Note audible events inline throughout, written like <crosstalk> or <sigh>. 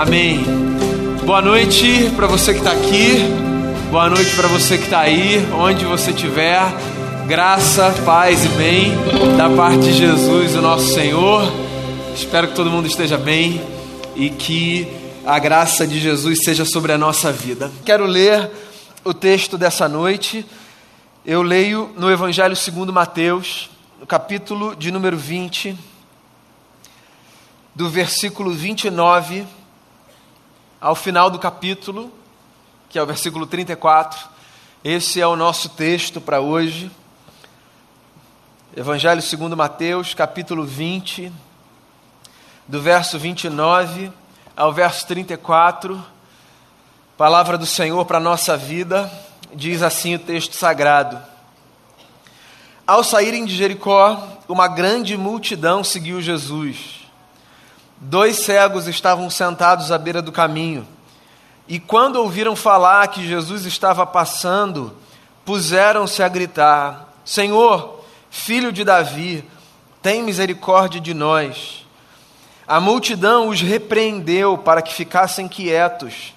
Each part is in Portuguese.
Amém. Boa noite para você que está aqui. Boa noite para você que está aí, onde você estiver. Graça, paz e bem da parte de Jesus, o nosso Senhor. Espero que todo mundo esteja bem e que a graça de Jesus seja sobre a nossa vida. Quero ler o texto dessa noite. Eu leio no Evangelho segundo Mateus, no capítulo de número 20, do versículo 29 ao final do capítulo, que é o versículo 34. Esse é o nosso texto para hoje. Evangelho segundo Mateus, capítulo 20, do verso 29 ao verso 34. Palavra do Senhor para a nossa vida, diz assim o texto sagrado. Ao saírem de Jericó, uma grande multidão seguiu Jesus. Dois cegos estavam sentados à beira do caminho. E quando ouviram falar que Jesus estava passando, puseram-se a gritar: Senhor, filho de Davi, tem misericórdia de nós. A multidão os repreendeu para que ficassem quietos,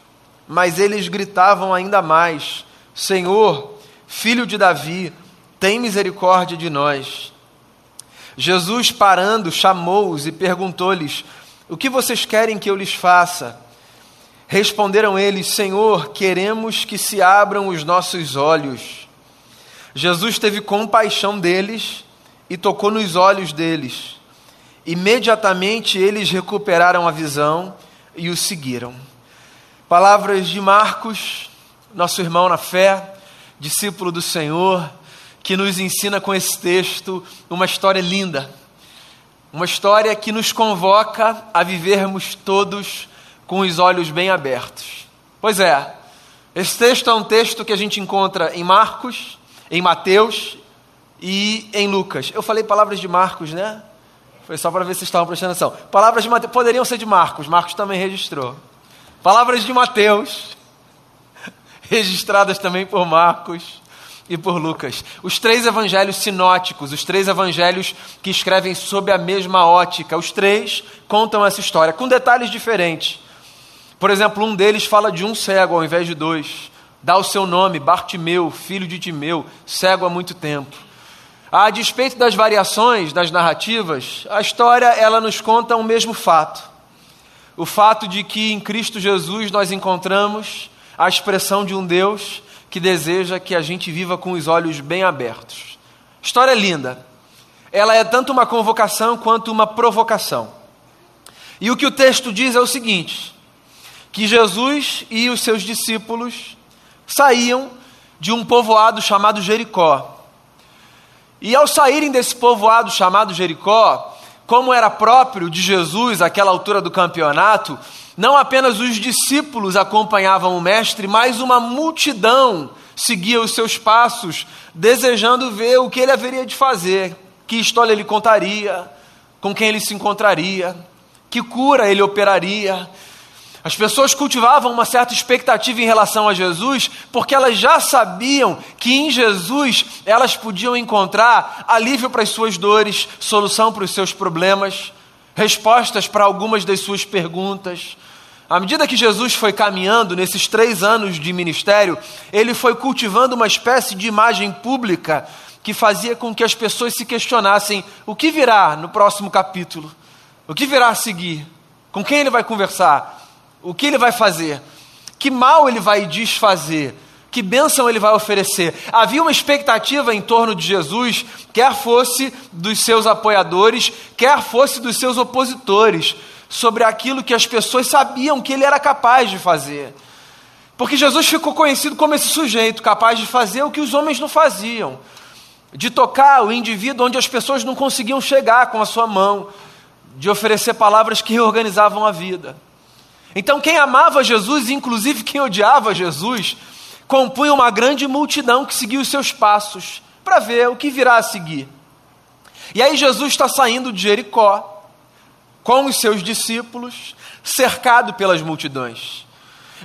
mas eles gritavam ainda mais: Senhor, filho de Davi, tem misericórdia de nós. Jesus, parando, chamou-os e perguntou-lhes: o que vocês querem que eu lhes faça? Responderam eles: Senhor, queremos que se abram os nossos olhos. Jesus teve compaixão deles e tocou nos olhos deles. Imediatamente eles recuperaram a visão e o seguiram. Palavras de Marcos, nosso irmão na fé, discípulo do Senhor, que nos ensina com esse texto uma história linda uma história que nos convoca a vivermos todos com os olhos bem abertos. Pois é, esse texto é um texto que a gente encontra em Marcos, em Mateus e em Lucas. Eu falei palavras de Marcos, né? Foi só para ver se vocês estavam prestando atenção. Palavras de Mateus poderiam ser de Marcos, Marcos também registrou. Palavras de Mateus, <laughs> registradas também por Marcos e por Lucas. Os três evangelhos sinóticos, os três evangelhos que escrevem sob a mesma ótica, os três contam essa história, com detalhes diferentes. Por exemplo, um deles fala de um cego ao invés de dois. Dá o seu nome, Bartimeu, filho de Timeu, cego há muito tempo. A despeito das variações das narrativas, a história ela nos conta o mesmo fato. O fato de que em Cristo Jesus nós encontramos a expressão de um Deus que deseja que a gente viva com os olhos bem abertos. História linda. Ela é tanto uma convocação quanto uma provocação. E o que o texto diz é o seguinte: que Jesus e os seus discípulos saíam de um povoado chamado Jericó. E ao saírem desse povoado chamado Jericó, como era próprio de Jesus àquela altura do campeonato, não apenas os discípulos acompanhavam o Mestre, mas uma multidão seguia os seus passos, desejando ver o que ele haveria de fazer, que história ele contaria, com quem ele se encontraria, que cura ele operaria. As pessoas cultivavam uma certa expectativa em relação a Jesus, porque elas já sabiam que em Jesus elas podiam encontrar alívio para as suas dores, solução para os seus problemas, respostas para algumas das suas perguntas. À medida que Jesus foi caminhando nesses três anos de ministério, ele foi cultivando uma espécie de imagem pública que fazia com que as pessoas se questionassem: o que virá no próximo capítulo? O que virá a seguir? Com quem ele vai conversar? O que ele vai fazer? Que mal ele vai desfazer? Que bênção ele vai oferecer? Havia uma expectativa em torno de Jesus, quer fosse dos seus apoiadores, quer fosse dos seus opositores sobre aquilo que as pessoas sabiam que ele era capaz de fazer. Porque Jesus ficou conhecido como esse sujeito capaz de fazer o que os homens não faziam, de tocar o indivíduo onde as pessoas não conseguiam chegar com a sua mão, de oferecer palavras que reorganizavam a vida. Então, quem amava Jesus, inclusive quem odiava Jesus, compunha uma grande multidão que seguia os seus passos para ver o que virá a seguir. E aí, Jesus está saindo de Jericó, com os seus discípulos, cercado pelas multidões.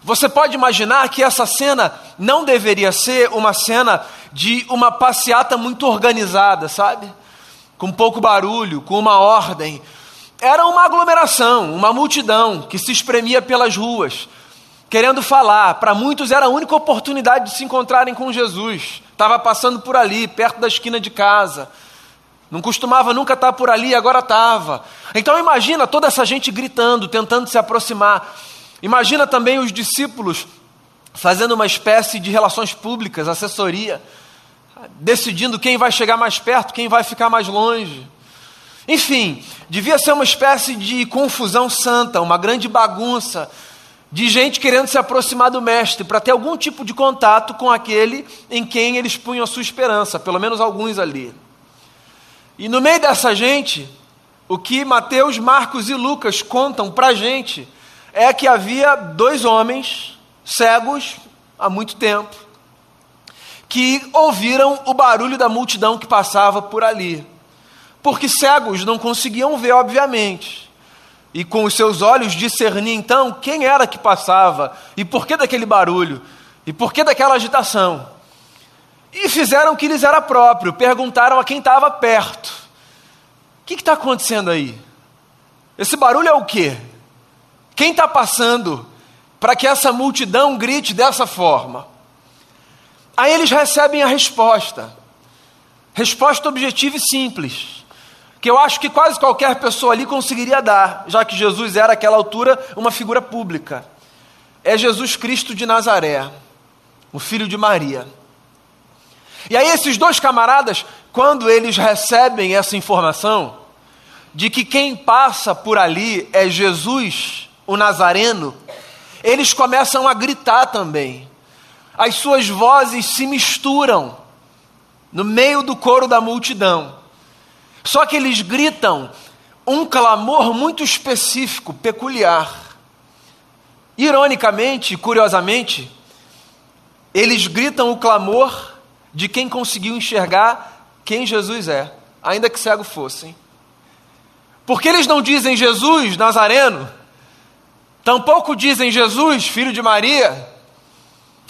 Você pode imaginar que essa cena não deveria ser uma cena de uma passeata muito organizada, sabe? Com pouco barulho, com uma ordem. Era uma aglomeração, uma multidão que se espremia pelas ruas, querendo falar. Para muitos era a única oportunidade de se encontrarem com Jesus. Estava passando por ali, perto da esquina de casa. Não costumava nunca estar por ali, agora estava. Então imagina toda essa gente gritando, tentando se aproximar. Imagina também os discípulos fazendo uma espécie de relações públicas, assessoria, decidindo quem vai chegar mais perto, quem vai ficar mais longe. Enfim, devia ser uma espécie de confusão santa, uma grande bagunça de gente querendo se aproximar do Mestre para ter algum tipo de contato com aquele em quem eles punham a sua esperança, pelo menos alguns ali. E no meio dessa gente, o que Mateus, Marcos e Lucas contam para a gente é que havia dois homens cegos há muito tempo, que ouviram o barulho da multidão que passava por ali. Porque cegos não conseguiam ver, obviamente. E com os seus olhos discernir então quem era que passava e por que daquele barulho e por que daquela agitação. E fizeram o que lhes era próprio, perguntaram a quem estava perto: O que está acontecendo aí? Esse barulho é o quê? Quem está passando? para que essa multidão grite dessa forma. Aí eles recebem a resposta. Resposta objetiva e simples. Que eu acho que quase qualquer pessoa ali conseguiria dar, já que Jesus era, àquela altura, uma figura pública. É Jesus Cristo de Nazaré, o filho de Maria. E aí, esses dois camaradas, quando eles recebem essa informação, de que quem passa por ali é Jesus, o Nazareno, eles começam a gritar também. As suas vozes se misturam no meio do coro da multidão. Só que eles gritam um clamor muito específico, peculiar. Ironicamente, curiosamente, eles gritam o clamor de quem conseguiu enxergar quem Jesus é, ainda que cego fossem. Porque eles não dizem Jesus Nazareno, Tampouco dizem Jesus, filho de Maria,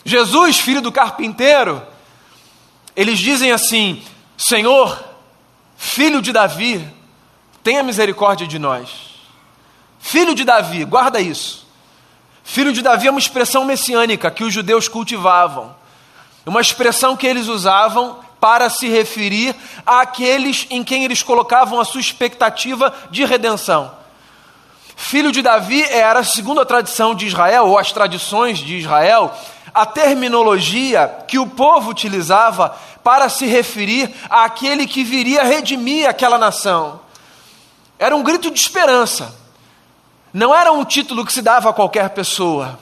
Jesus, filho do carpinteiro. Eles dizem assim: Senhor, filho de Davi, tenha misericórdia de nós. Filho de Davi, guarda isso. Filho de Davi é uma expressão messiânica que os judeus cultivavam, uma expressão que eles usavam para se referir àqueles em quem eles colocavam a sua expectativa de redenção. Filho de Davi era, segundo a tradição de Israel, ou as tradições de Israel, a terminologia que o povo utilizava para se referir àquele que viria redimir aquela nação. Era um grito de esperança. Não era um título que se dava a qualquer pessoa.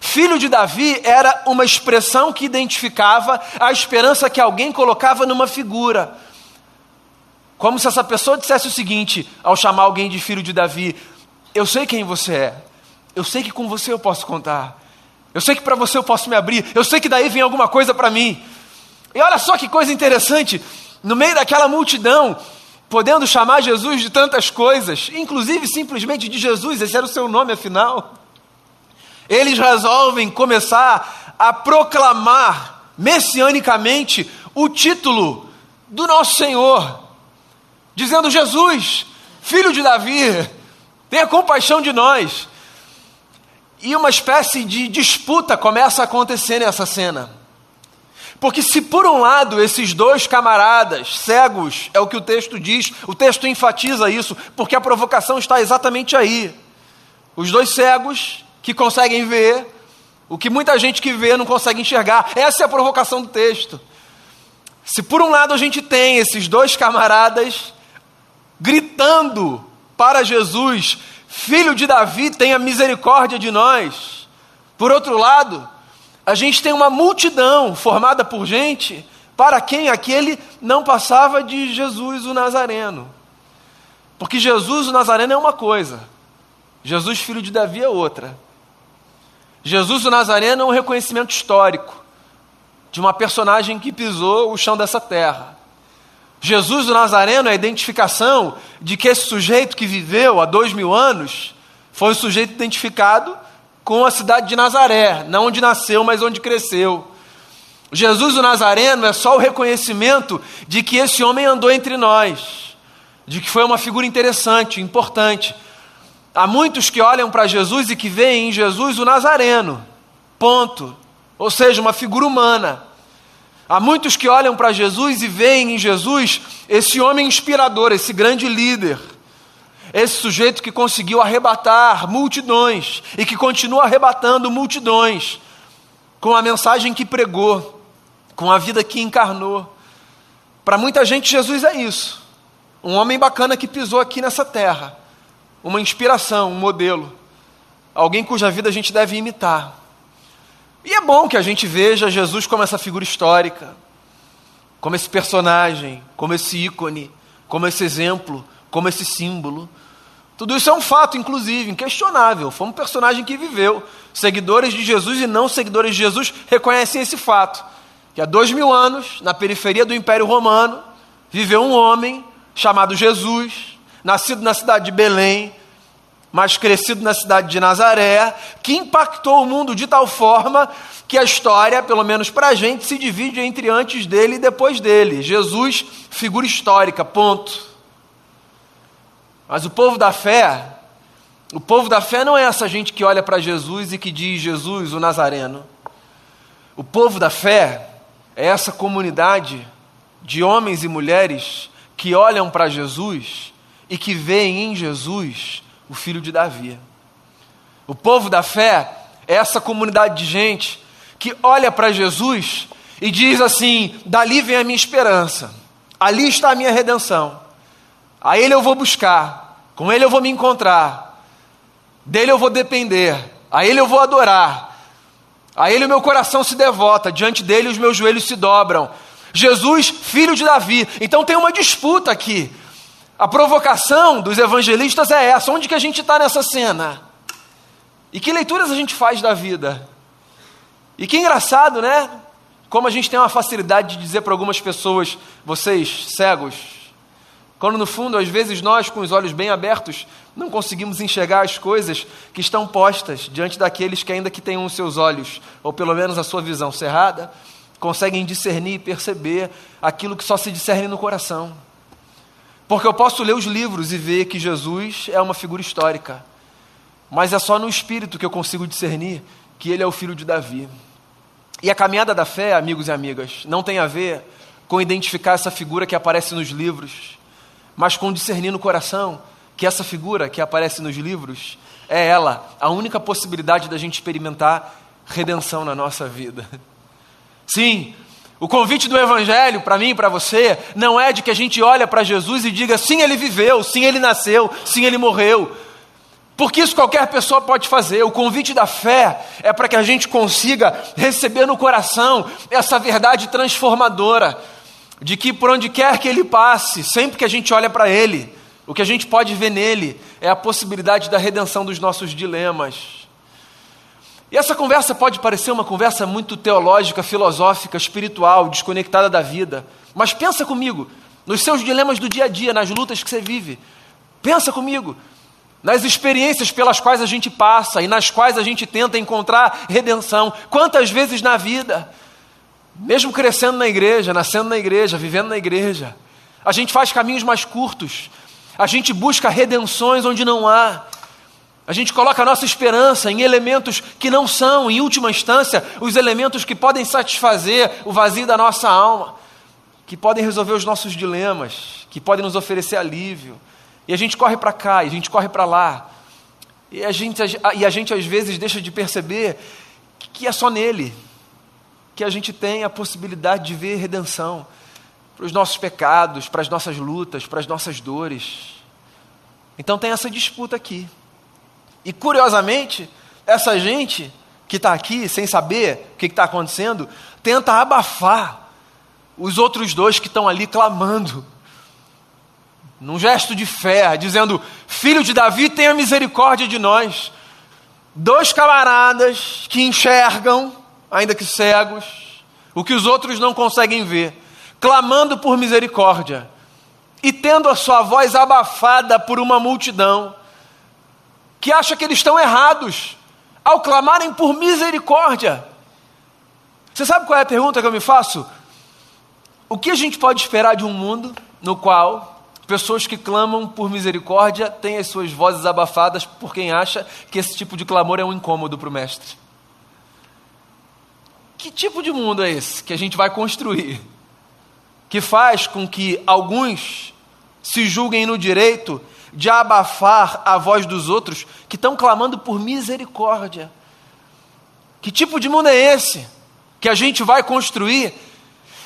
Filho de Davi era uma expressão que identificava a esperança que alguém colocava numa figura. Como se essa pessoa dissesse o seguinte, ao chamar alguém de filho de Davi: eu sei quem você é. Eu sei que com você eu posso contar. Eu sei que para você eu posso me abrir. Eu sei que daí vem alguma coisa para mim. E olha só que coisa interessante. No meio daquela multidão, podendo chamar Jesus de tantas coisas, inclusive simplesmente de Jesus, esse era o seu nome afinal. Eles resolvem começar a proclamar messianicamente o título do nosso Senhor, dizendo: Jesus, filho de Davi, Tenha compaixão de nós. E uma espécie de disputa começa a acontecer nessa cena. Porque, se por um lado esses dois camaradas cegos, é o que o texto diz, o texto enfatiza isso, porque a provocação está exatamente aí. Os dois cegos que conseguem ver, o que muita gente que vê não consegue enxergar. Essa é a provocação do texto. Se por um lado a gente tem esses dois camaradas gritando para Jesus, filho de Davi, tenha misericórdia de nós. Por outro lado, a gente tem uma multidão formada por gente para quem aquele não passava de Jesus o Nazareno. Porque Jesus o Nazareno é uma coisa, Jesus, filho de Davi, é outra. Jesus o Nazareno é um reconhecimento histórico de uma personagem que pisou o chão dessa terra. Jesus o Nazareno é a identificação de que esse sujeito que viveu há dois mil anos foi um sujeito identificado com a cidade de Nazaré, não onde nasceu, mas onde cresceu. Jesus o Nazareno é só o reconhecimento de que esse homem andou entre nós. de que foi uma figura interessante, importante. Há muitos que olham para Jesus e que veem em Jesus o Nazareno, ponto. Ou seja, uma figura humana. Há muitos que olham para Jesus e veem em Jesus esse homem inspirador, esse grande líder, esse sujeito que conseguiu arrebatar multidões e que continua arrebatando multidões com a mensagem que pregou, com a vida que encarnou. Para muita gente, Jesus é isso. Um homem bacana que pisou aqui nessa terra. Uma inspiração, um modelo. Alguém cuja vida a gente deve imitar. E é bom que a gente veja Jesus como essa figura histórica, como esse personagem, como esse ícone, como esse exemplo, como esse símbolo. Tudo isso é um fato, inclusive, inquestionável. Foi um personagem que viveu. Seguidores de Jesus e não seguidores de Jesus reconhecem esse fato. Que há dois mil anos, na periferia do Império Romano, viveu um homem chamado Jesus, nascido na cidade de Belém, mas crescido na cidade de Nazaré, que impactou o mundo de tal forma que a história, pelo menos para a gente, se divide entre antes dele e depois dele. Jesus, figura histórica, ponto. Mas o povo da fé, o povo da fé não é essa gente que olha para Jesus e que diz Jesus, o Nazareno. O povo da fé é essa comunidade de homens e mulheres que olham para Jesus e que veem em Jesus o filho de Davi. O povo da fé é essa comunidade de gente que olha para Jesus e diz assim: dali vem a minha esperança, ali está a minha redenção, a Ele eu vou buscar, com Ele eu vou me encontrar, dele eu vou depender, a Ele eu vou adorar, a Ele o meu coração se devota, diante dele os meus joelhos se dobram. Jesus, filho de Davi. Então tem uma disputa aqui. A provocação dos evangelistas é essa: onde que a gente está nessa cena? E que leituras a gente faz da vida? E que engraçado, né? Como a gente tem uma facilidade de dizer para algumas pessoas, vocês cegos, quando no fundo, às vezes, nós, com os olhos bem abertos, não conseguimos enxergar as coisas que estão postas diante daqueles que, ainda que tenham os seus olhos, ou pelo menos a sua visão cerrada, conseguem discernir e perceber aquilo que só se discerne no coração. Porque eu posso ler os livros e ver que Jesus é uma figura histórica, mas é só no espírito que eu consigo discernir que ele é o filho de Davi. E a caminhada da fé, amigos e amigas, não tem a ver com identificar essa figura que aparece nos livros, mas com discernir no coração que essa figura que aparece nos livros é ela, a única possibilidade da gente experimentar redenção na nossa vida. <laughs> Sim, o convite do Evangelho para mim e para você não é de que a gente olha para Jesus e diga sim, ele viveu, sim, ele nasceu, sim, ele morreu. Porque isso qualquer pessoa pode fazer. O convite da fé é para que a gente consiga receber no coração essa verdade transformadora de que por onde quer que ele passe, sempre que a gente olha para ele, o que a gente pode ver nele é a possibilidade da redenção dos nossos dilemas. E essa conversa pode parecer uma conversa muito teológica, filosófica, espiritual, desconectada da vida. Mas pensa comigo, nos seus dilemas do dia a dia, nas lutas que você vive. Pensa comigo, nas experiências pelas quais a gente passa e nas quais a gente tenta encontrar redenção. Quantas vezes na vida, mesmo crescendo na igreja, nascendo na igreja, vivendo na igreja, a gente faz caminhos mais curtos, a gente busca redenções onde não há, a gente coloca a nossa esperança em elementos que não são, em última instância, os elementos que podem satisfazer o vazio da nossa alma, que podem resolver os nossos dilemas, que podem nos oferecer alívio. E a gente corre para cá, e a gente corre para lá. E a, gente, e a gente às vezes deixa de perceber que é só nele que a gente tem a possibilidade de ver redenção para os nossos pecados, para as nossas lutas, para as nossas dores. Então tem essa disputa aqui. E curiosamente, essa gente que está aqui sem saber o que está acontecendo, tenta abafar os outros dois que estão ali clamando, num gesto de fé, dizendo: Filho de Davi, tenha misericórdia de nós. Dois camaradas que enxergam, ainda que cegos, o que os outros não conseguem ver, clamando por misericórdia e tendo a sua voz abafada por uma multidão que acha que eles estão errados ao clamarem por misericórdia. Você sabe qual é a pergunta que eu me faço? O que a gente pode esperar de um mundo no qual Pessoas que clamam por misericórdia têm as suas vozes abafadas por quem acha que esse tipo de clamor é um incômodo para o Mestre. Que tipo de mundo é esse que a gente vai construir? Que faz com que alguns se julguem no direito de abafar a voz dos outros que estão clamando por misericórdia. Que tipo de mundo é esse que a gente vai construir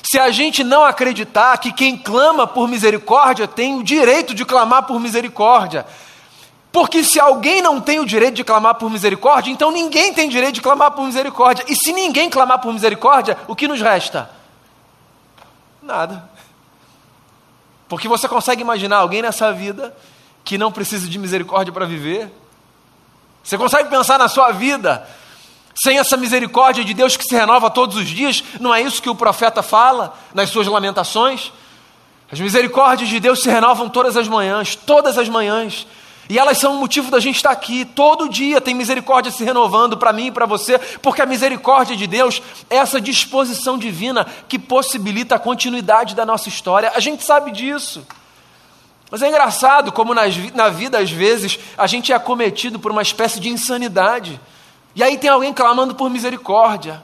se a gente não acreditar que quem clama por misericórdia tem o direito de clamar por misericórdia? Porque se alguém não tem o direito de clamar por misericórdia, então ninguém tem direito de clamar por misericórdia. E se ninguém clamar por misericórdia, o que nos resta? Nada. Porque você consegue imaginar alguém nessa vida que não precisa de misericórdia para viver? Você consegue pensar na sua vida sem essa misericórdia de Deus que se renova todos os dias? Não é isso que o profeta fala nas suas lamentações? As misericórdias de Deus se renovam todas as manhãs, todas as manhãs. E elas são o motivo da gente estar aqui. Todo dia tem misericórdia se renovando para mim e para você, porque a misericórdia de Deus é essa disposição divina que possibilita a continuidade da nossa história. A gente sabe disso. Mas é engraçado como nas, na vida, às vezes, a gente é acometido por uma espécie de insanidade. E aí tem alguém clamando por misericórdia,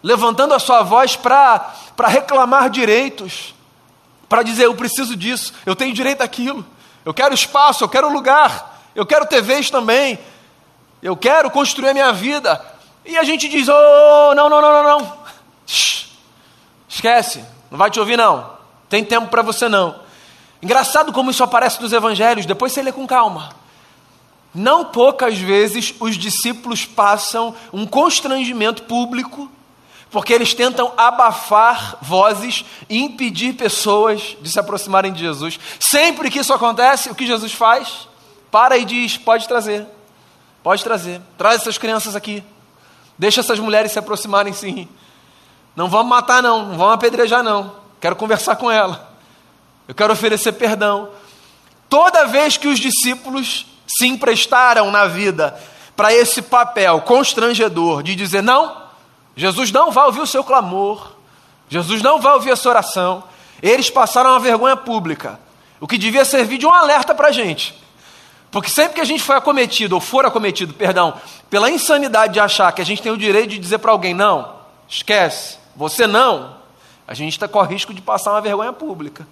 levantando a sua voz para reclamar direitos, para dizer: Eu preciso disso, eu tenho direito àquilo eu quero espaço, eu quero lugar, eu quero TVs também, eu quero construir a minha vida. E a gente diz: oh, não, não, não, não, não. Esquece, não vai te ouvir não. Tem tempo para você não. Engraçado como isso aparece nos evangelhos, depois você lê com calma. Não poucas vezes os discípulos passam um constrangimento público porque eles tentam abafar vozes e impedir pessoas de se aproximarem de Jesus. Sempre que isso acontece, o que Jesus faz? Para e diz: pode trazer, pode trazer, traz essas crianças aqui, deixa essas mulheres se aproximarem sim. Não vamos matar, não, não vamos apedrejar, não. Quero conversar com ela, eu quero oferecer perdão. Toda vez que os discípulos se emprestaram na vida para esse papel constrangedor de dizer: não, Jesus não vai ouvir o seu clamor, Jesus não vai ouvir a sua oração. Eles passaram uma vergonha pública, o que devia servir de um alerta para a gente. Porque sempre que a gente foi acometido, ou for acometido, perdão, pela insanidade de achar que a gente tem o direito de dizer para alguém, não, esquece, você não, a gente está com o risco de passar uma vergonha pública.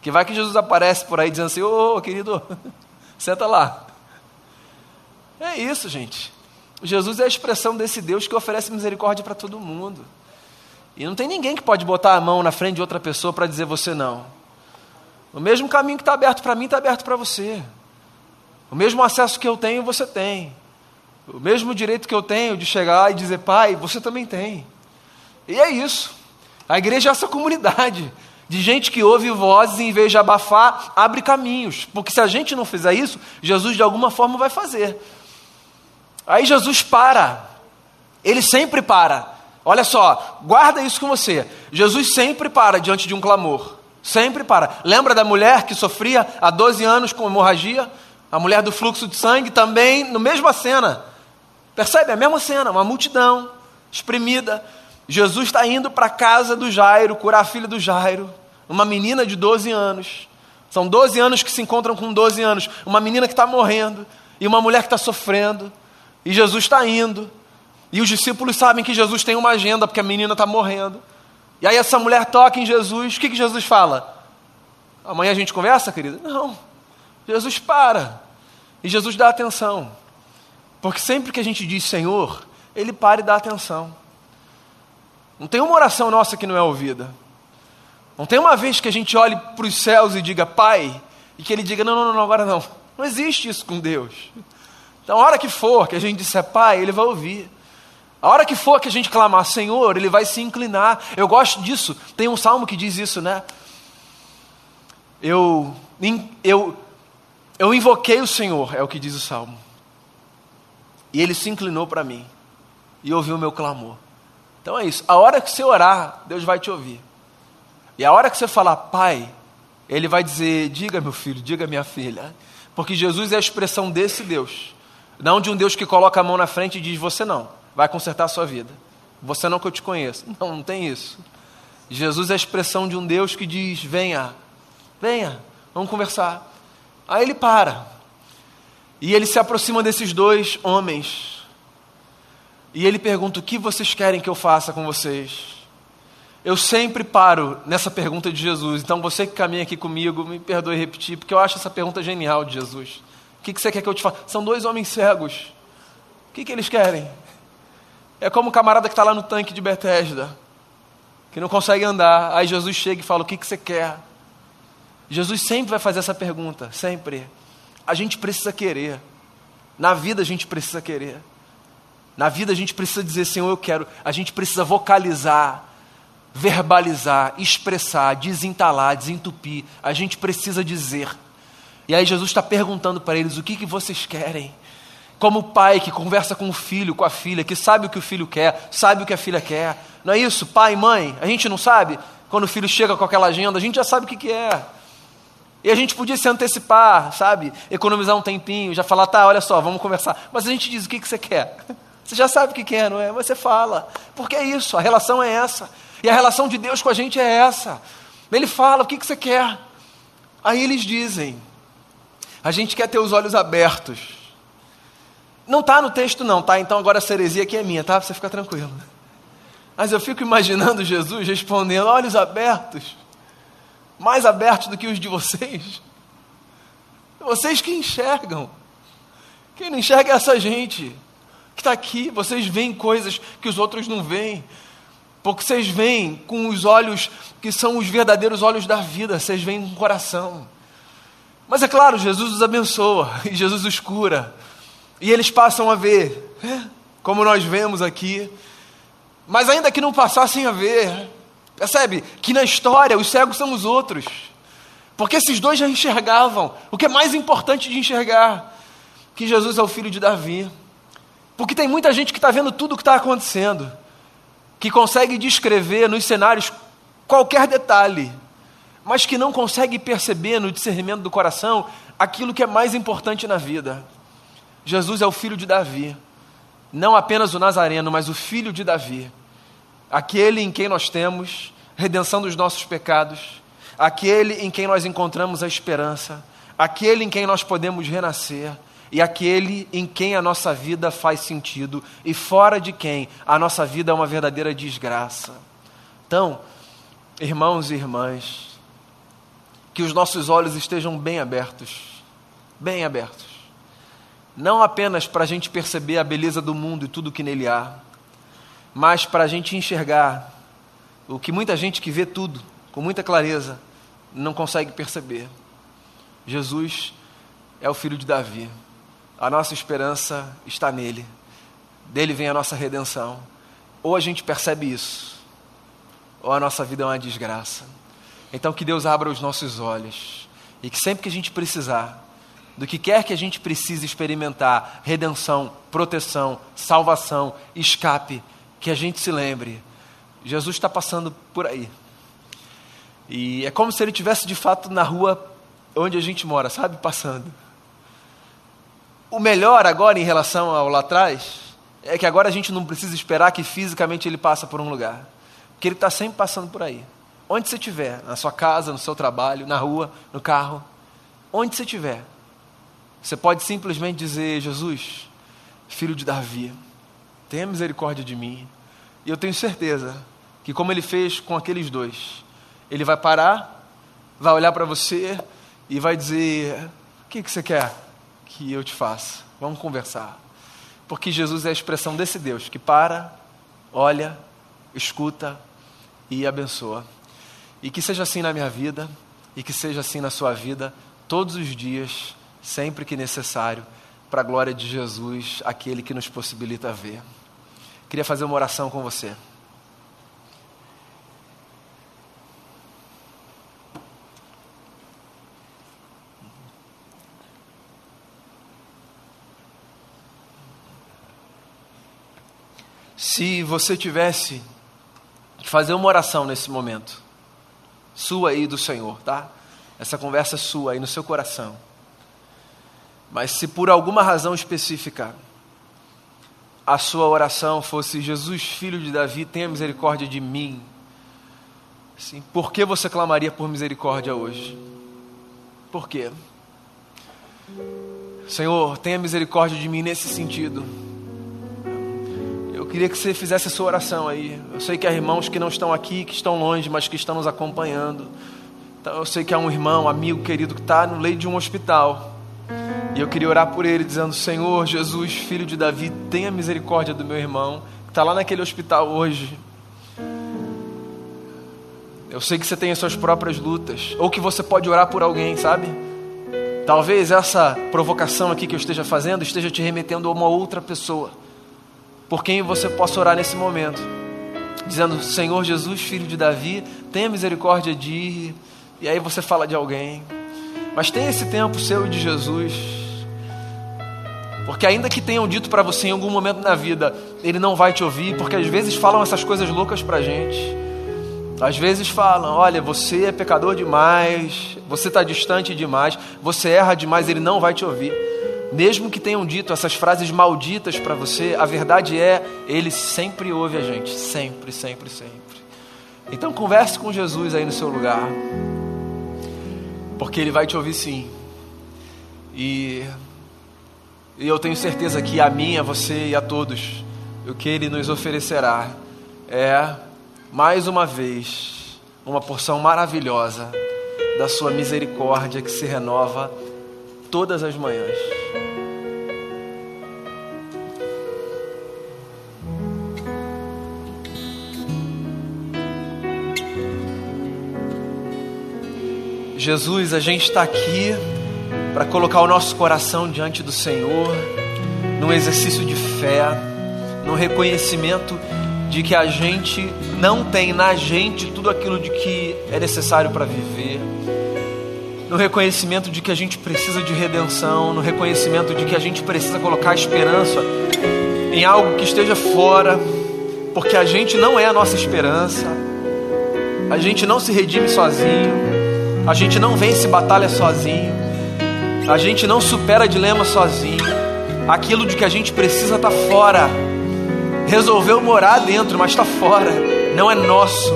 Que vai que Jesus aparece por aí dizendo assim, ô oh, querido, <laughs> senta lá. É isso, gente. Jesus é a expressão desse Deus que oferece misericórdia para todo mundo. E não tem ninguém que pode botar a mão na frente de outra pessoa para dizer você não. O mesmo caminho que está aberto para mim está aberto para você. O mesmo acesso que eu tenho, você tem. O mesmo direito que eu tenho de chegar e dizer, pai, você também tem. E é isso. A igreja é essa comunidade de gente que ouve vozes e, em vez de abafar, abre caminhos. Porque se a gente não fizer isso, Jesus de alguma forma vai fazer. Aí Jesus para. Ele sempre para. Olha só, guarda isso com você. Jesus sempre para diante de um clamor. Sempre para. Lembra da mulher que sofria há 12 anos com hemorragia? A mulher do fluxo de sangue também, no mesma cena. Percebe? A mesma cena, uma multidão exprimida. Jesus está indo para a casa do Jairo, curar a filha do Jairo, uma menina de 12 anos. São 12 anos que se encontram com 12 anos. Uma menina que está morrendo e uma mulher que está sofrendo. E Jesus está indo. E os discípulos sabem que Jesus tem uma agenda, porque a menina está morrendo. E aí essa mulher toca em Jesus. O que, que Jesus fala? Amanhã a gente conversa, querida? Não. Jesus para. E Jesus dá atenção. Porque sempre que a gente diz Senhor, Ele para e dá atenção. Não tem uma oração nossa que não é ouvida. Não tem uma vez que a gente olhe para os céus e diga Pai, e que Ele diga: Não, não, não, agora não. Não existe isso com Deus. Então, a hora que for que a gente disser Pai, Ele vai ouvir. A hora que for que a gente clamar Senhor, Ele vai se inclinar. Eu gosto disso. Tem um salmo que diz isso, né? Eu, eu, eu invoquei o Senhor, é o que diz o salmo. E Ele se inclinou para mim e ouviu o meu clamor. Então é isso. A hora que você orar, Deus vai te ouvir. E a hora que você falar, Pai, Ele vai dizer: Diga, meu filho, diga, minha filha. Porque Jesus é a expressão desse Deus não de um Deus que coloca a mão na frente e diz: Você não, vai consertar a sua vida. Você não que eu te conheço. <laughs> Não, não tem isso. Jesus é a expressão de um Deus que diz: Venha, venha, vamos conversar. Aí ele para. E ele se aproxima desses dois homens. E ele pergunta: O que vocês querem que eu faça com vocês? Eu sempre paro nessa pergunta de Jesus. Então você que caminha aqui comigo, me perdoe repetir, porque eu acho essa pergunta genial de Jesus. O que você quer que eu te faça? São dois homens cegos. O que eles querem? É como o camarada que está lá no tanque de Bethesda, que não consegue andar. Aí Jesus chega e fala: O que você quer? Jesus sempre vai fazer essa pergunta, sempre. A gente precisa querer. Na vida a gente precisa querer. Na vida a gente precisa dizer, Senhor, eu quero. A gente precisa vocalizar, verbalizar, expressar, desentalar, desentupir. A gente precisa dizer. E aí Jesus está perguntando para eles: o que, que vocês querem? Como o pai que conversa com o filho, com a filha, que sabe o que o filho quer, sabe o que a filha quer. Não é isso? Pai, mãe, a gente não sabe? Quando o filho chega com aquela agenda, a gente já sabe o que, que é. E a gente podia se antecipar, sabe? Economizar um tempinho, já falar, tá, olha só, vamos conversar. Mas a gente diz, o que, que você quer? <laughs> Você já sabe o que quer, não é? Você fala. Porque é isso, a relação é essa. E a relação de Deus com a gente é essa. Ele fala, o que, que você quer? Aí eles dizem, a gente quer ter os olhos abertos. Não está no texto não, tá? Então agora a ceresia aqui é minha, tá? Para você ficar tranquilo. Mas eu fico imaginando Jesus respondendo, olhos abertos mais abertos do que os de vocês. Vocês que enxergam. Quem não enxerga é essa gente que está aqui. Vocês veem coisas que os outros não veem. Porque vocês veem com os olhos que são os verdadeiros olhos da vida, vocês veem com o coração. Mas é claro, Jesus os abençoa <laughs> e Jesus os cura. E eles passam a ver, né? como nós vemos aqui. Mas ainda que não passassem a ver, Percebe? Que na história os cegos são os outros. Porque esses dois já enxergavam. O que é mais importante de enxergar? Que Jesus é o filho de Davi. Porque tem muita gente que está vendo tudo o que está acontecendo, que consegue descrever nos cenários qualquer detalhe, mas que não consegue perceber no discernimento do coração aquilo que é mais importante na vida. Jesus é o filho de Davi, não apenas o Nazareno, mas o filho de Davi. Aquele em quem nós temos redenção dos nossos pecados, aquele em quem nós encontramos a esperança, aquele em quem nós podemos renascer. E aquele em quem a nossa vida faz sentido. E fora de quem a nossa vida é uma verdadeira desgraça. Então, irmãos e irmãs, que os nossos olhos estejam bem abertos, bem abertos, não apenas para a gente perceber a beleza do mundo e tudo que nele há, mas para a gente enxergar o que muita gente que vê tudo com muita clareza não consegue perceber. Jesus é o filho de Davi. A nossa esperança está nele. Dele vem a nossa redenção. Ou a gente percebe isso, ou a nossa vida é uma desgraça. Então que Deus abra os nossos olhos e que sempre que a gente precisar, do que quer que a gente precise experimentar, redenção, proteção, salvação, escape, que a gente se lembre: Jesus está passando por aí. E é como se ele tivesse de fato na rua onde a gente mora, sabe? Passando. O melhor agora em relação ao lá atrás é que agora a gente não precisa esperar que fisicamente ele passe por um lugar. Porque ele está sempre passando por aí. Onde você estiver, na sua casa, no seu trabalho, na rua, no carro, onde você estiver, você pode simplesmente dizer: Jesus, filho de Davi, tenha misericórdia de mim. E eu tenho certeza que, como ele fez com aqueles dois, ele vai parar, vai olhar para você e vai dizer: O que, que você quer que eu te faça? Vamos conversar. Porque Jesus é a expressão desse Deus que para, olha, escuta e abençoa. E que seja assim na minha vida, e que seja assim na sua vida, todos os dias, sempre que necessário, para a glória de Jesus, aquele que nos possibilita ver. Queria fazer uma oração com você. Se você tivesse que fazer uma oração nesse momento, sua aí do Senhor, tá? Essa conversa sua aí no seu coração. Mas se por alguma razão específica a sua oração fosse: Jesus, filho de Davi, tenha misericórdia de mim. Sim, por que você clamaria por misericórdia hoje? Por quê? Senhor, tenha misericórdia de mim nesse sentido. Queria que você fizesse a sua oração aí. Eu sei que há irmãos que não estão aqui, que estão longe, mas que estão nos acompanhando. Então, eu sei que há um irmão, amigo querido, que está no leito de um hospital. E eu queria orar por ele, dizendo: Senhor Jesus, filho de Davi, tenha misericórdia do meu irmão, que está lá naquele hospital hoje. Eu sei que você tem as suas próprias lutas, ou que você pode orar por alguém, sabe? Talvez essa provocação aqui que eu esteja fazendo esteja te remetendo a uma outra pessoa, por quem você possa orar nesse momento, dizendo: Senhor Jesus, filho de Davi, tenha misericórdia de. E aí você fala de alguém, mas tenha esse tempo seu de Jesus, porque ainda que tenham dito para você em algum momento na vida, ele não vai te ouvir, porque às vezes falam essas coisas loucas para gente. Às vezes falam: olha, você é pecador demais, você está distante demais, você erra demais, ele não vai te ouvir. Mesmo que tenham dito essas frases malditas para você, a verdade é, ele sempre ouve a gente, sempre, sempre, sempre. Então converse com Jesus aí no seu lugar, porque ele vai te ouvir sim. E, e eu tenho certeza que a mim, a você e a todos, o que ele nos oferecerá é mais uma vez, uma porção maravilhosa da Sua misericórdia que se renova todas as manhãs. Jesus, a gente está aqui para colocar o nosso coração diante do Senhor, num exercício de fé, num reconhecimento de que a gente não tem na gente tudo aquilo de que é necessário para viver, no reconhecimento de que a gente precisa de redenção, no reconhecimento de que a gente precisa colocar esperança em algo que esteja fora, porque a gente não é a nossa esperança, a gente não se redime sozinho, a gente não vence batalha sozinho, a gente não supera dilema sozinho, aquilo de que a gente precisa está fora resolveu morar dentro, mas está fora, não é nosso.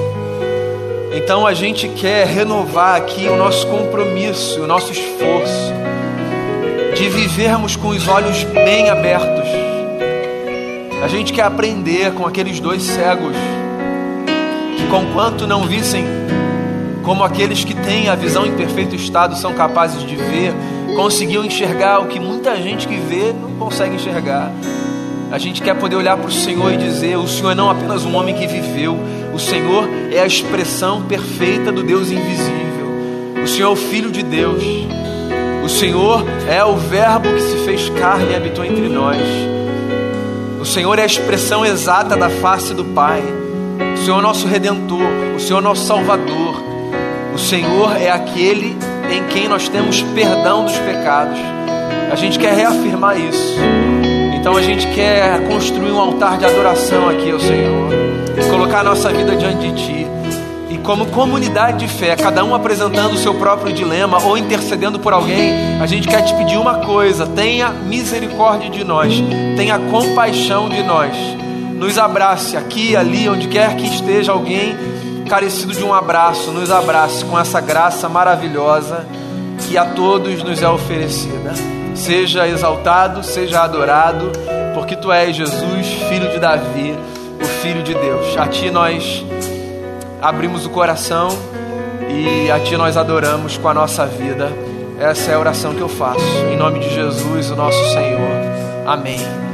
Então a gente quer renovar aqui o nosso compromisso, o nosso esforço de vivermos com os olhos bem abertos. A gente quer aprender com aqueles dois cegos que, conquanto não vissem como aqueles que têm a visão em perfeito estado são capazes de ver, conseguiam enxergar o que muita gente que vê não consegue enxergar. A gente quer poder olhar para o Senhor e dizer: o Senhor é não apenas um homem que viveu, o Senhor é a expressão perfeita do Deus invisível. O Senhor é o Filho de Deus. O Senhor é o Verbo que se fez carne e habitou entre nós. O Senhor é a expressão exata da face do Pai. O Senhor é o nosso redentor. O Senhor é o nosso Salvador. Senhor é aquele em quem nós temos perdão dos pecados. A gente quer reafirmar isso. Então a gente quer construir um altar de adoração aqui ao Senhor, colocar a nossa vida diante de Ti. E como comunidade de fé, cada um apresentando o seu próprio dilema ou intercedendo por alguém, a gente quer te pedir uma coisa: tenha misericórdia de nós, tenha compaixão de nós. Nos abrace aqui, ali, onde quer que esteja alguém carecido de um abraço, nos abrace com essa graça maravilhosa que a todos nos é oferecida. Seja exaltado, seja adorado, porque tu és Jesus, filho de Davi, o filho de Deus. A ti nós abrimos o coração e a ti nós adoramos com a nossa vida. Essa é a oração que eu faço. Em nome de Jesus, o nosso Senhor. Amém.